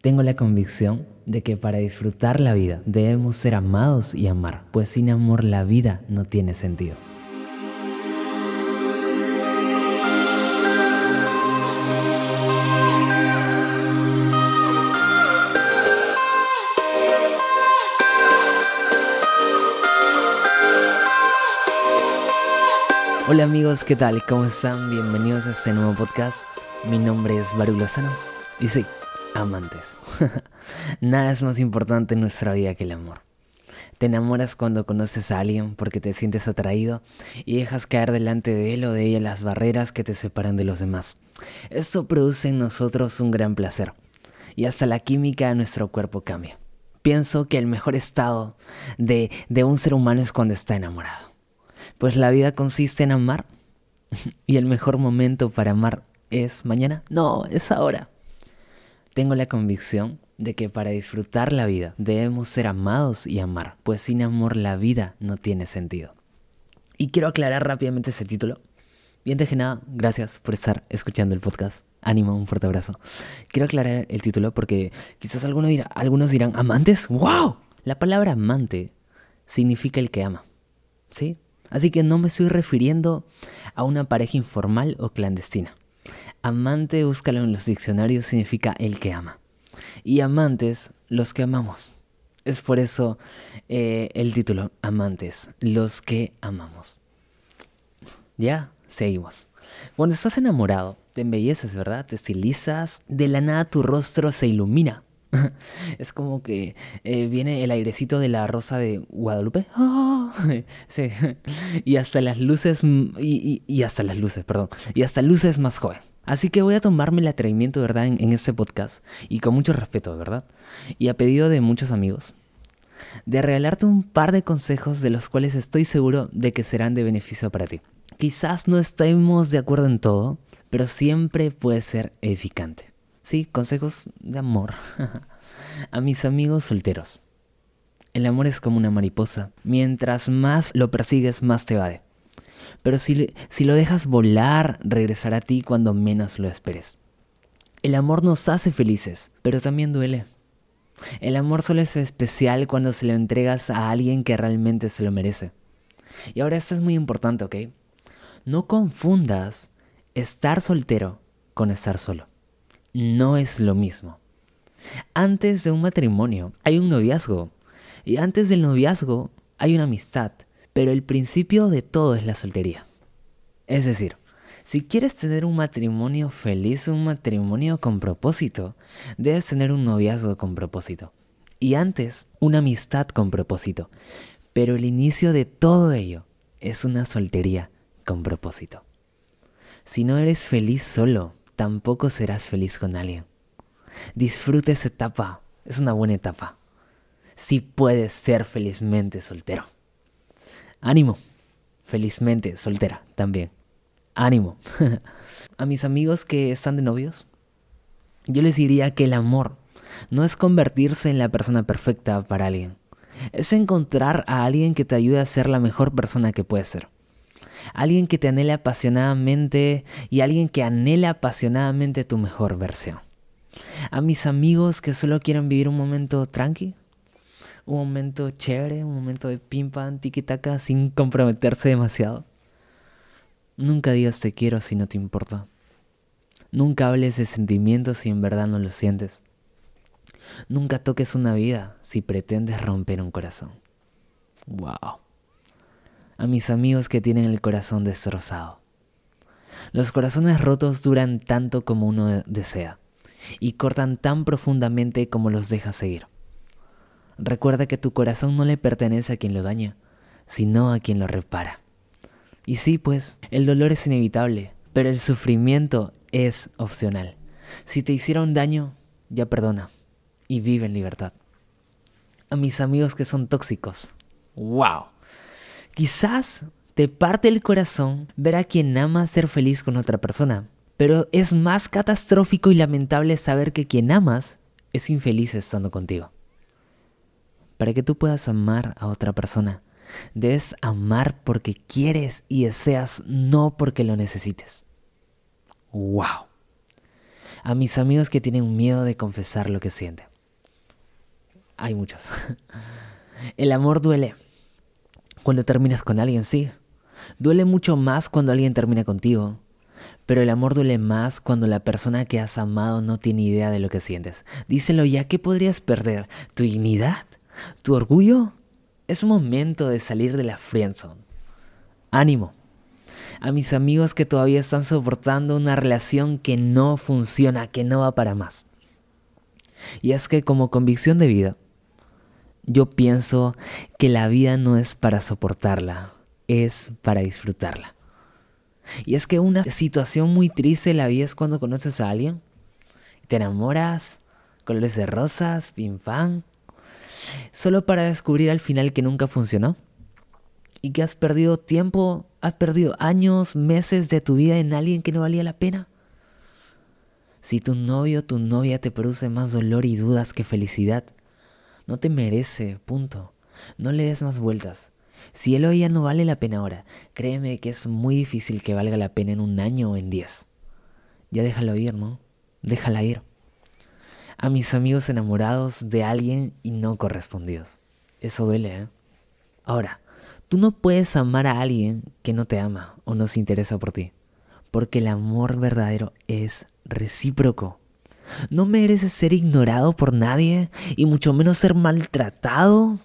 Tengo la convicción de que para disfrutar la vida debemos ser amados y amar, pues sin amor la vida no tiene sentido. Hola amigos, ¿qué tal? ¿Cómo están? Bienvenidos a este nuevo podcast. Mi nombre es Baru Lozano y sí, amantes. Nada es más importante en nuestra vida que el amor. Te enamoras cuando conoces a alguien porque te sientes atraído y dejas caer delante de él o de ella las barreras que te separan de los demás. Esto produce en nosotros un gran placer y hasta la química de nuestro cuerpo cambia. Pienso que el mejor estado de, de un ser humano es cuando está enamorado. Pues la vida consiste en amar y el mejor momento para amar es mañana. No, es ahora. Tengo la convicción de que para disfrutar la vida debemos ser amados y amar, pues sin amor la vida no tiene sentido. Y quiero aclarar rápidamente ese título. Bien de nada, gracias por estar escuchando el podcast. Ánimo, un fuerte abrazo. Quiero aclarar el título porque quizás algunos, dirán, algunos dirán, ¿amantes? ¡Wow! La palabra amante significa el que ama. ¿Sí? Así que no me estoy refiriendo a una pareja informal o clandestina. Amante, búscalo en los diccionarios, significa el que ama. Y amantes, los que amamos. Es por eso eh, el título, amantes, los que amamos. Ya, seguimos. Cuando estás enamorado, te embelleces, ¿verdad? Te estilizas, de la nada tu rostro se ilumina. es como que eh, viene el airecito de la rosa de Guadalupe. sí. Y hasta las luces, y, y hasta las luces, perdón. Y hasta luces más joven. Así que voy a tomarme el atrevimiento, ¿verdad?, en, este podcast, y con mucho respeto, ¿verdad? Y a pedido de muchos amigos, de regalarte un par de consejos de los cuales estoy seguro de que serán de beneficio para ti. Quizás no estemos de acuerdo en todo, pero siempre puede ser edificante. Sí, consejos de amor. a mis amigos solteros. El amor es como una mariposa. Mientras más lo persigues, más te evade. Pero si, si lo dejas volar, regresará a ti cuando menos lo esperes. El amor nos hace felices, pero también duele. El amor solo es especial cuando se lo entregas a alguien que realmente se lo merece. Y ahora esto es muy importante, ¿ok? No confundas estar soltero con estar solo. No es lo mismo. Antes de un matrimonio hay un noviazgo. Y antes del noviazgo hay una amistad. Pero el principio de todo es la soltería. Es decir, si quieres tener un matrimonio feliz, un matrimonio con propósito, debes tener un noviazgo con propósito. Y antes, una amistad con propósito. Pero el inicio de todo ello es una soltería con propósito. Si no eres feliz solo, tampoco serás feliz con alguien. Disfruta esa etapa, es una buena etapa. Si puedes ser felizmente soltero. Ánimo. Felizmente soltera también. Ánimo. a mis amigos que están de novios, yo les diría que el amor no es convertirse en la persona perfecta para alguien. Es encontrar a alguien que te ayude a ser la mejor persona que puedes ser. Alguien que te anhele apasionadamente y alguien que anhela apasionadamente tu mejor versión. A mis amigos que solo quieren vivir un momento tranqui, un momento chévere, un momento de pim pam, tiki taka, sin comprometerse demasiado. Nunca digas te quiero si no te importa. Nunca hables de sentimientos si en verdad no los sientes. Nunca toques una vida si pretendes romper un corazón. Wow. A mis amigos que tienen el corazón destrozado. Los corazones rotos duran tanto como uno desea y cortan tan profundamente como los deja seguir. Recuerda que tu corazón no le pertenece a quien lo daña, sino a quien lo repara. Y sí, pues, el dolor es inevitable, pero el sufrimiento es opcional. Si te hicieron daño, ya perdona y vive en libertad. A mis amigos que son tóxicos, wow. Quizás te parte el corazón ver a quien ama ser feliz con otra persona, pero es más catastrófico y lamentable saber que quien amas es infeliz estando contigo. Para que tú puedas amar a otra persona, debes amar porque quieres y deseas, no porque lo necesites. ¡Wow! A mis amigos que tienen miedo de confesar lo que sienten. Hay muchos. El amor duele. Cuando terminas con alguien, sí. Duele mucho más cuando alguien termina contigo. Pero el amor duele más cuando la persona que has amado no tiene idea de lo que sientes. Díselo ya, ¿qué podrías perder? ¿Tu dignidad? ¿Tu orgullo? Es momento de salir de la friendzone. Ánimo. A mis amigos que todavía están soportando una relación que no funciona, que no va para más. Y es que como convicción de vida, yo pienso que la vida no es para soportarla, es para disfrutarla. Y es que una situación muy triste la vida es cuando conoces a alguien, te enamoras, colores de rosas, pim pam, solo para descubrir al final que nunca funcionó y que has perdido tiempo, has perdido años, meses de tu vida en alguien que no valía la pena. Si tu novio o tu novia te produce más dolor y dudas que felicidad, no te merece, punto. No le des más vueltas. Si él o ella no vale la pena ahora, créeme que es muy difícil que valga la pena en un año o en diez. Ya déjalo ir, ¿no? Déjala ir. A mis amigos enamorados de alguien y no correspondidos. Eso duele, ¿eh? Ahora, tú no puedes amar a alguien que no te ama o no se interesa por ti. Porque el amor verdadero es recíproco. No mereces ser ignorado por nadie y mucho menos ser maltratado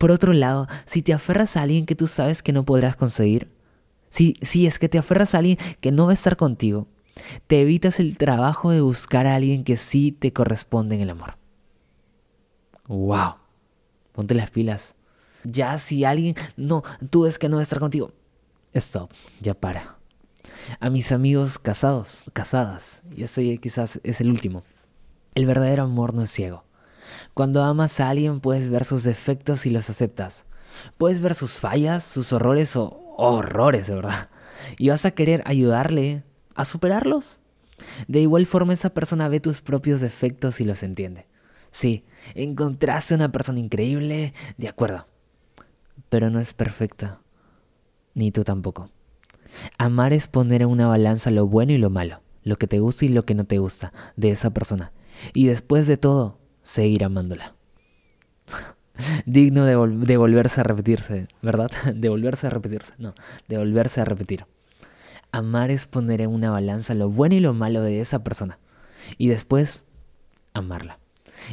por otro lado, si te aferras a alguien que tú sabes que no podrás conseguir, si, si es que te aferras a alguien que no va a estar contigo, te evitas el trabajo de buscar a alguien que sí te corresponde en el amor. ¡Wow! Ponte las pilas. Ya si alguien, no, tú ves que no va a estar contigo, stop, ya para. A mis amigos casados, casadas, y ese quizás es el último. El verdadero amor no es ciego. Cuando amas a alguien puedes ver sus defectos y los aceptas. Puedes ver sus fallas, sus horrores o horrores, de verdad. Y vas a querer ayudarle a superarlos. De igual forma esa persona ve tus propios defectos y los entiende. Sí, encontraste una persona increíble, de acuerdo. Pero no es perfecta. Ni tú tampoco. Amar es poner en una balanza lo bueno y lo malo, lo que te gusta y lo que no te gusta de esa persona. Y después de todo, seguir amándola. Digno de, volverse a repetirse, ¿verdad? De volverse a repetirse, no, de volverse a repetir. Amar es poner en una balanza lo bueno y lo malo de esa persona. Y después, amarla.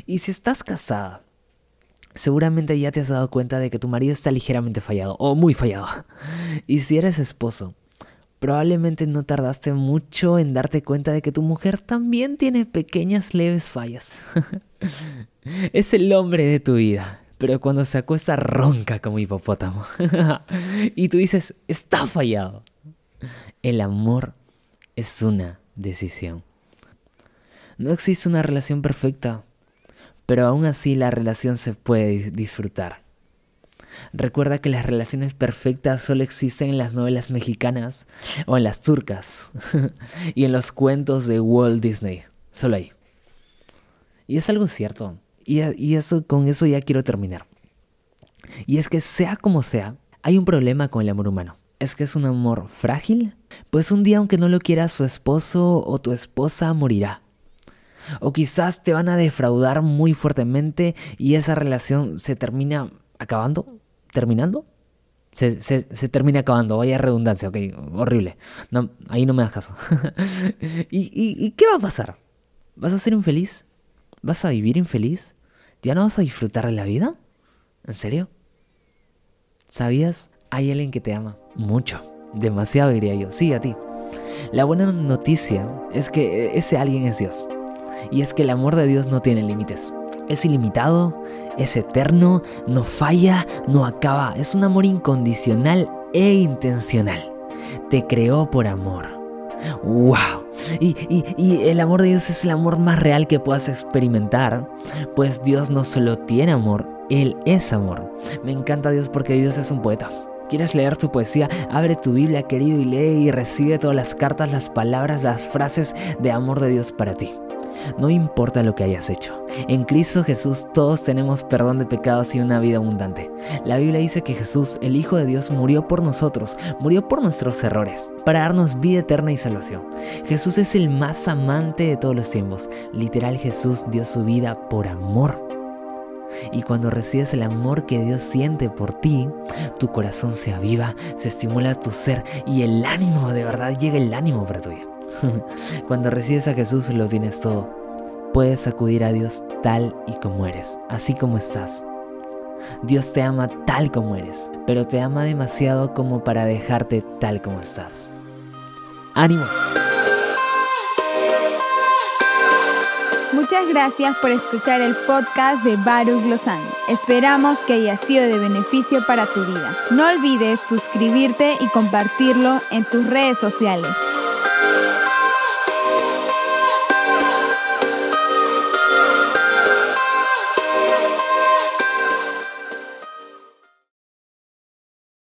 Y si estás casada, seguramente ya te has dado cuenta de que tu marido está ligeramente fallado, o muy fallado. Y si eres esposo, Probablemente no tardaste mucho en darte cuenta de que tu mujer también tiene pequeñas leves fallas. es el hombre de tu vida, pero cuando se acuesta ronca como hipopótamo. y tú dices, está fallado. El amor es una decisión. No existe una relación perfecta, pero aún así la relación se puede disfrutar. Recuerda que las relaciones perfectas solo existen en las novelas mexicanas o en las turcas y en los cuentos de Walt Disney. Solo ahí. Y es algo cierto. Y, y eso, con eso ya quiero terminar. Y es que sea como sea, hay un problema con el amor humano. Es que es un amor frágil. Pues un día aunque no lo quiera su esposo o tu esposa morirá. O quizás te van a defraudar muy fuertemente y esa relación se termina acabando terminando, se, se, termina acabando, vaya redundancia, ok, horrible. Ahí no me das caso. ¿Y, y, qué va a pasar? ¿Vas a ser infeliz? ¿Vas a vivir infeliz? ¿Ya no vas a disfrutar de la vida? ¿En serio? ¿Sabías? Hay alguien que te ama mucho, demasiado diría yo, sí, a ti. La buena noticia es que ese alguien es Dios. Y es que el amor de Dios no tiene límites. Es ilimitado, es eterno, no falla, no acaba. Es un amor incondicional e intencional. Te creó por amor. ¡Wow! Y, el amor de Dios es el amor más real que puedas experimentar, pues Dios no solo tiene amor, Él es amor. Me encanta Dios porque Dios es un poeta. ¿Quieres leer su poesía? Abre tu Biblia, querido, y lee y recibe todas las cartas, las palabras, las frases de amor de Dios para ti. no importa lo que hayas hecho. En Cristo Jesús todos tenemos perdón de pecados y una vida abundante. La Biblia dice que Jesús, el Hijo de Dios, murió por nosotros, murió por nuestros errores, para darnos vida eterna y salvación. Jesús es el más amante de todos los tiempos. Literal Jesús dio su vida por amor. Y cuando recibes el amor que Dios siente por ti, tu corazón se aviva, se estimula tu ser y el ánimo, de verdad llega el ánimo para tu vida. cuando recibes a Jesús lo tienes todo. Puedes acudir a Dios tal y como eres, así como estás. Dios te ama tal como eres, pero te ama demasiado como para dejarte tal como estás. ¡Ánimo! Muchas gracias por escuchar el podcast de Baruch Lozano. Esperamos que haya sido de beneficio para tu vida. No olvides suscribirte y compartirlo en tus redes sociales.